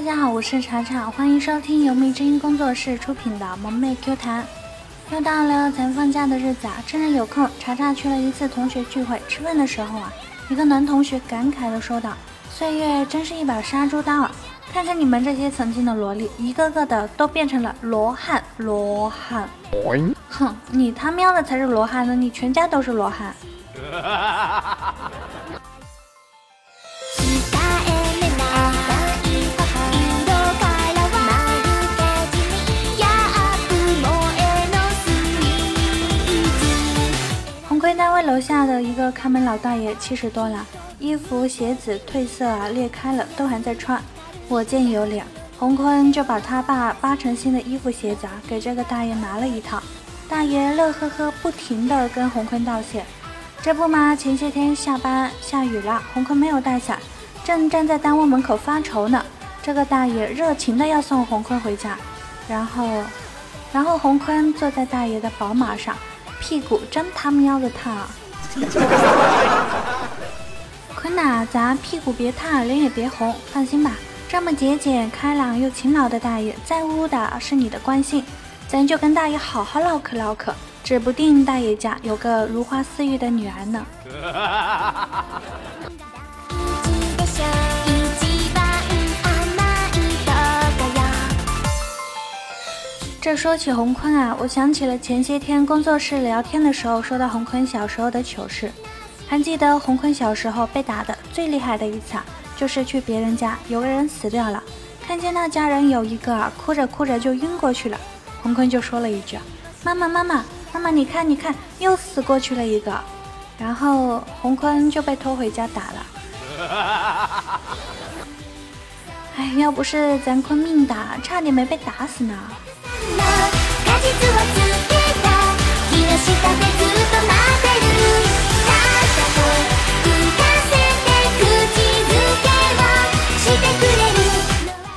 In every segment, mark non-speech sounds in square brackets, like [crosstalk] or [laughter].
大家好，我是茶茶，欢迎收听由蜜之音工作室出品的萌妹 Q 弹。又到了咱放假的日子啊，趁着有空，茶茶去了一次同学聚会。吃饭的时候啊，一个男同学感慨的说道：“岁月真是一把杀猪刀啊！看看你们这些曾经的萝莉，一个个的都变成了罗汉，罗汉。哼，你他喵的才是罗汉呢，你全家都是罗汉。[laughs] ”楼下的一个看门老大爷七十多了，衣服鞋子褪色啊裂开了，都还在穿。我见有脸，洪坤就把他爸八成新的衣服鞋子啊给这个大爷拿了一套。大爷乐呵呵，不停的跟洪坤道谢。这不嘛，前些天下班下雨了，洪坤没有带伞，正站在单位门口发愁呢。这个大爷热情的要送洪坤回家，然后，然后洪坤坐在大爷的宝马上。屁股真他喵的烫！[laughs] 坤呐，咱屁股别烫，脸也别红，放心吧。这么节俭、开朗又勤劳的大爷，在乎的是你的关心，咱就跟大爷好好唠嗑唠嗑，指不定大爷家有个如花似玉的女儿呢。[laughs] 这说起洪坤啊，我想起了前些天工作室聊天的时候说到洪坤小时候的糗事。还记得洪坤小时候被打的最厉害的一次啊，就是去别人家，有个人死掉了，看见那家人有一个啊，哭着哭着就晕过去了，洪坤就说了一句：“妈妈妈妈妈妈，你看你看，又死过去了一个。”然后洪坤就被拖回家打了。[laughs] 哎，要不是咱坤命大，差点没被打死呢。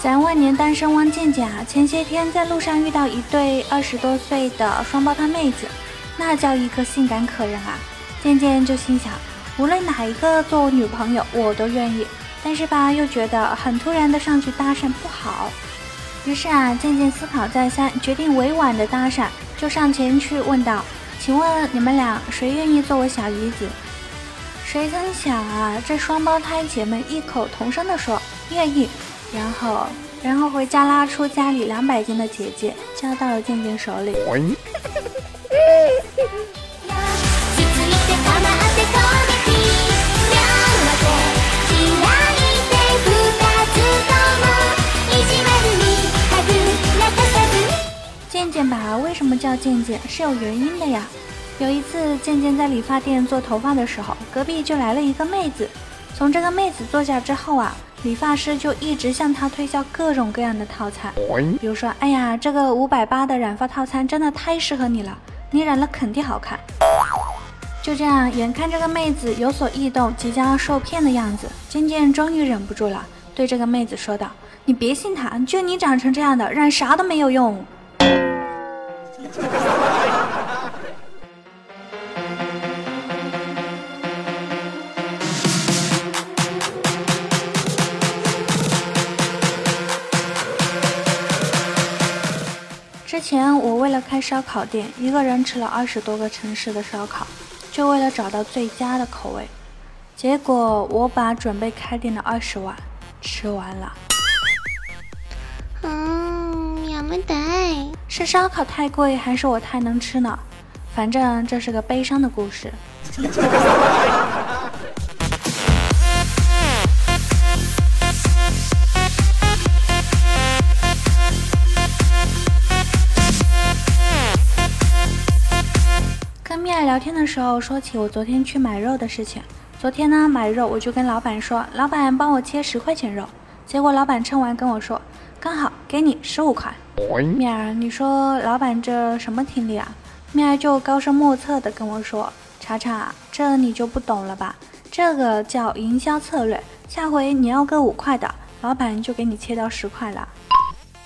咱万年单身汪健健啊，前些天在路上遇到一对二十多岁的双胞胎妹子，那叫一个性感可人啊！健健就心想，无论哪一个做我女朋友，我都愿意。但是吧，又觉得很突然的上去搭讪不好。于是啊，渐渐思考再三，决定委婉的搭讪，就上前去问道：“请问你们俩谁愿意做我小姨子？”谁曾想啊，这双胞胎姐妹异口同声的说：“愿意。”然后，然后回家拉出家里两百斤的姐姐，交到了静静手里。为什么叫健健是有原因的呀？有一次，健健在理发店做头发的时候，隔壁就来了一个妹子。从这个妹子坐下之后啊，理发师就一直向她推销各种各样的套餐，比如说，哎呀，这个五百八的染发套餐真的太适合你了，你染了肯定好看。就这样，眼看这个妹子有所异动，即将要受骗的样子，健健终于忍不住了，对这个妹子说道：“你别信他，就你长成这样的，染啥都没有用。” [laughs] 之前我为了开烧烤店，一个人吃了二十多个城市的烧烤，就为了找到最佳的口味。结果我把准备开店的二十万吃完了。嗯，也没得。是烧烤太贵，还是我太能吃呢？反正这是个悲伤的故事。[laughs] 跟米娅聊天的时候，说起我昨天去买肉的事情。昨天呢，买肉我就跟老板说：“老板，帮我切十块钱肉。”结果老板称完跟我说：“刚好给你十五块。”面儿，你说老板这什么听力啊？面儿就高深莫测的跟我说：“查查，这你就不懂了吧？这个叫营销策略。下回你要个五块的，老板就给你切到十块了。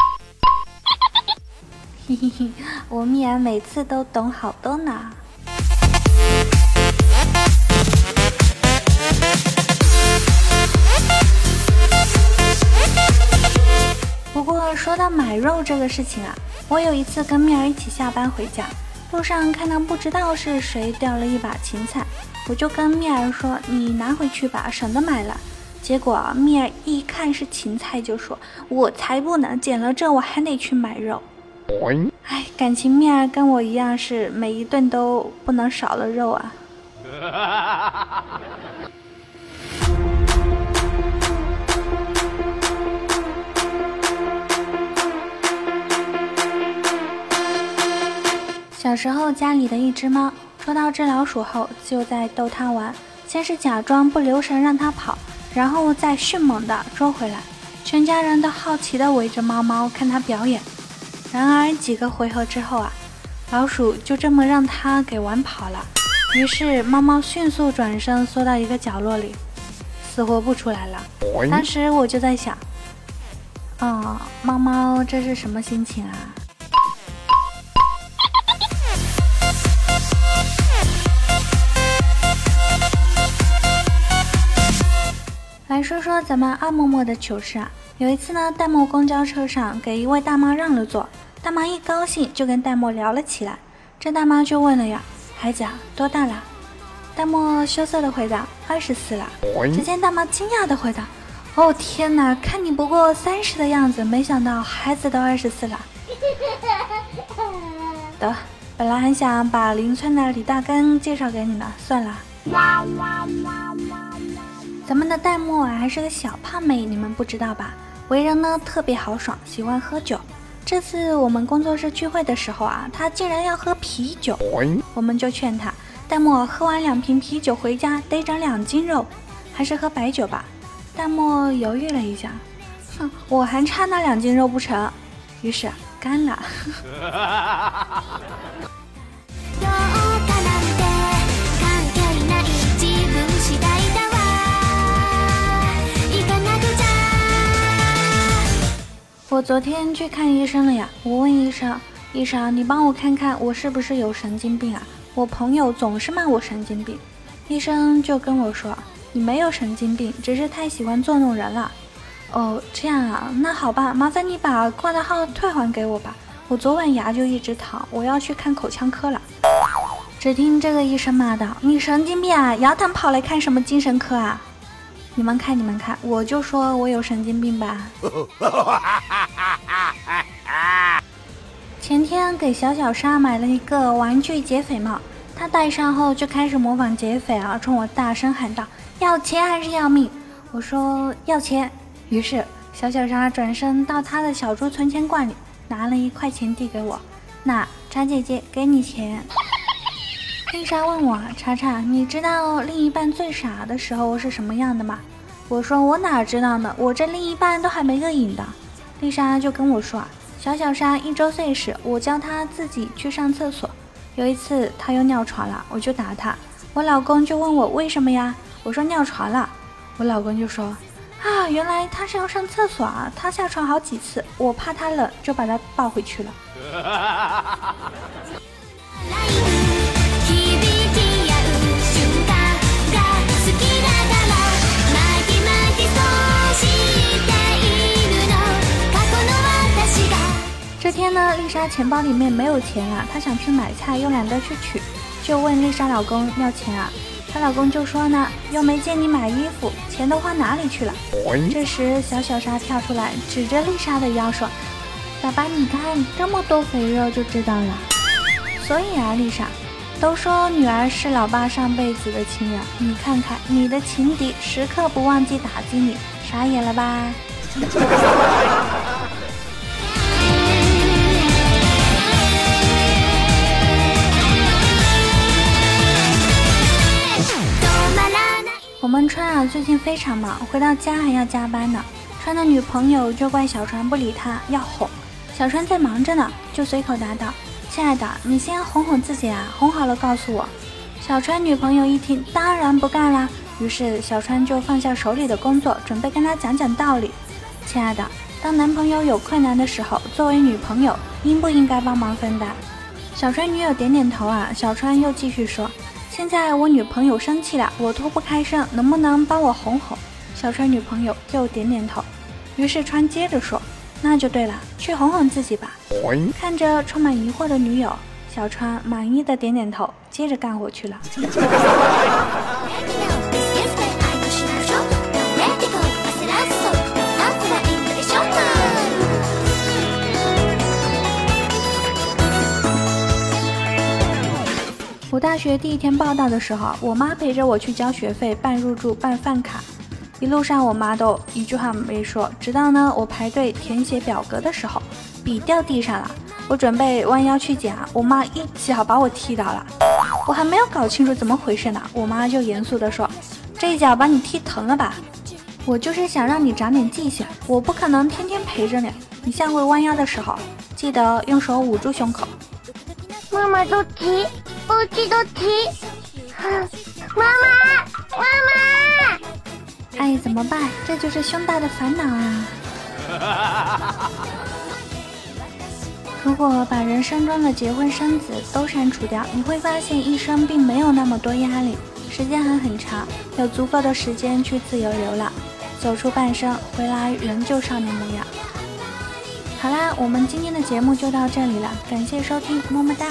[laughs] ”嘿嘿嘿，我面儿每次都懂好多呢。买肉这个事情啊，我有一次跟蜜儿一起下班回家，路上看到不知道是谁掉了一把芹菜，我就跟蜜儿说：“你拿回去吧，省得买了。”结果蜜儿一看是芹菜，就说：“我才不能捡了这我还得去买肉。”哎，感情蜜儿跟我一样是每一顿都不能少了肉啊。[laughs] 小时候家里的一只猫捉到只老鼠后，就在逗它玩。先是假装不留神让它跑，然后再迅猛地捉回来。全家人都好奇地围着猫猫看它表演。然而几个回合之后啊，老鼠就这么让它给玩跑了。于是猫猫迅速转身缩到一个角落里，死活不出来了。当时我就在想，哦，猫猫这是什么心情啊？来说说咱们二嬷嬷的糗事啊！有一次呢，戴墨公交车上给一位大妈让了座，大妈一高兴就跟戴墨聊了起来。这大妈就问了呀：“孩子啊，多大了？”戴墨羞涩的回答：“二十四了。”只见大妈惊讶的回答：“哦天哪，看你不过三十的样子，没想到孩子都二十四了。[laughs] ”得，本来还想把邻村的李大根介绍给你呢，算了。咱们的戴墨啊，还是个小胖妹，你们不知道吧？为人呢特别豪爽，喜欢喝酒。这次我们工作室聚会的时候啊，他竟然要喝啤酒，我们就劝他，戴墨喝完两瓶啤酒回家得长两斤肉，还是喝白酒吧。戴墨犹豫了一下，哼，我还差那两斤肉不成？于是干了。[laughs] 我昨天去看医生了呀，我问医生，医生你帮我看看我是不是有神经病啊？我朋友总是骂我神经病，医生就跟我说，你没有神经病，只是太喜欢捉弄人了。哦，这样啊，那好吧，麻烦你把挂的号退还给我吧，我昨晚牙就一直疼，我要去看口腔科了。只听这个医生骂道，你神经病啊，牙疼跑来看什么精神科啊？你们看，你们看，我就说我有神经病吧。[laughs] 前天给小小沙买了一个玩具劫匪帽，他戴上后就开始模仿劫匪啊，冲我大声喊道：“要钱还是要命？”我说要钱。于是小小沙转身到他的小猪存钱罐里拿了一块钱递给我：“那茶姐姐给你钱。”丽莎问我：“茶茶，你知道另一半最傻的时候是什么样的吗？”我说：“我哪知道呢，我这另一半都还没个影的。”丽莎就跟我说：“小小莎一周岁时，我教她自己去上厕所。有一次她又尿床了，我就打她。我老公就问我为什么呀？我说尿床了。我老公就说：啊，原来他是要上厕所啊！他下床好几次，我怕他冷，就把他抱回去了。” [laughs] 天呢，丽莎钱包里面没有钱了，她想去买菜，又懒得去取，就问丽莎老公要钱啊。她老公就说呢，又没见你买衣服，钱都花哪里去了？这时小小莎跳出来，指着丽莎的腰说：“爸爸，你看这么多肥肉就知道了。”所以啊，丽莎，都说女儿是老爸上辈子的情人，你看看你的情敌时刻不忘记打击你，傻眼了吧？最近非常忙，回到家还要加班呢。川的女朋友就怪小川不理他，要哄。小川在忙着呢，就随口答道：“亲爱的，你先哄哄自己啊，哄好了告诉我。”小川女朋友一听，当然不干啦。于是小川就放下手里的工作，准备跟他讲讲道理。亲爱的，当男朋友有困难的时候，作为女朋友应不应该帮忙分担？小川女友点点头啊。小川又继续说。现在我女朋友生气了，我脱不开身，能不能帮我哄哄？小川女朋友又点点头。于是川接着说：“那就对了，去哄哄自己吧。看着充满疑惑的女友，小川满意的点点头，接着干活去了。[laughs] 我大学第一天报道的时候，我妈陪着我去交学费、办入住、办饭卡，一路上我妈都一句话没说。直到呢，我排队填写表格的时候，笔掉地上了，我准备弯腰去捡，我妈一脚把我踢倒了。我还没有搞清楚怎么回事呢，我妈就严肃地说：“这一脚把你踢疼了吧？我就是想让你长点记性，我不可能天天陪着你。你下回弯腰的时候，记得用手捂住胸口。”妈妈都踢。不踢都踢，[laughs] 妈妈，妈妈！哎，怎么办？这就是胸大的烦恼啊！[laughs] 如果把人生中的结婚生子都删除掉，你会发现一生并没有那么多压力，时间还很长，有足够的时间去自由流浪，走出半生，回来仍旧少年模样。好啦，我们今天的节目就到这里了，感谢收听，么么哒。